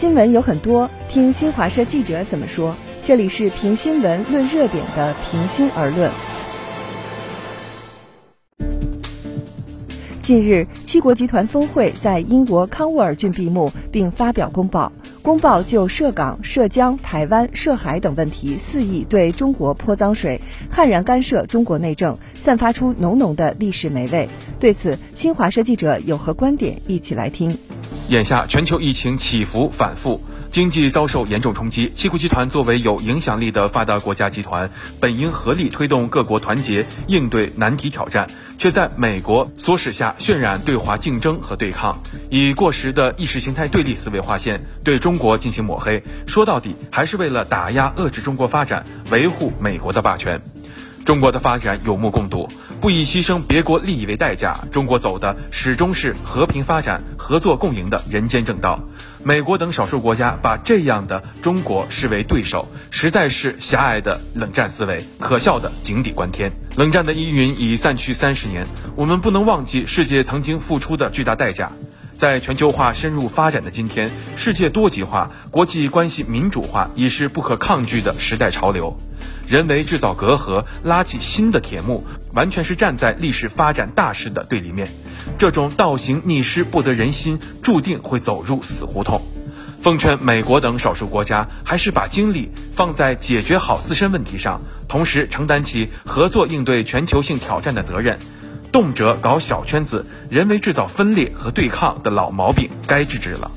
新闻有很多，听新华社记者怎么说。这里是评新闻、论热点的“平心而论”。近日，七国集团峰会在英国康沃尔郡闭幕，并发表公报。公报就涉港、涉疆、台湾、涉海等问题肆意对中国泼脏水，悍然干涉中国内政，散发出浓浓的历史霉味。对此，新华社记者有何观点？一起来听。眼下，全球疫情起伏反复。经济遭受严重冲击，七国集团作为有影响力的发达国家集团，本应合力推动各国团结应对难题挑战，却在美国唆使下渲染对华竞争和对抗，以过时的意识形态对立思维划线，对中国进行抹黑。说到底，还是为了打压遏制中国发展，维护美国的霸权。中国的发展有目共睹，不以牺牲别国利益为代价，中国走的始终是和平发展、合作共赢的人间正道。美国等少数国家把这样的中国视为对手，实在是狭隘的冷战思维，可笑的井底观天。冷战的阴云已散去三十年，我们不能忘记世界曾经付出的巨大代价。在全球化深入发展的今天，世界多极化、国际关系民主化已是不可抗拒的时代潮流。人为制造隔阂，拉起新的铁幕，完全是站在历史发展大势的对立面。这种倒行逆施不得人心，注定会走入死胡同。奉劝美国等少数国家，还是把精力放在解决好自身问题上，同时承担起合作应对全球性挑战的责任。动辄搞小圈子、人为制造分裂和对抗的老毛病，该制止了。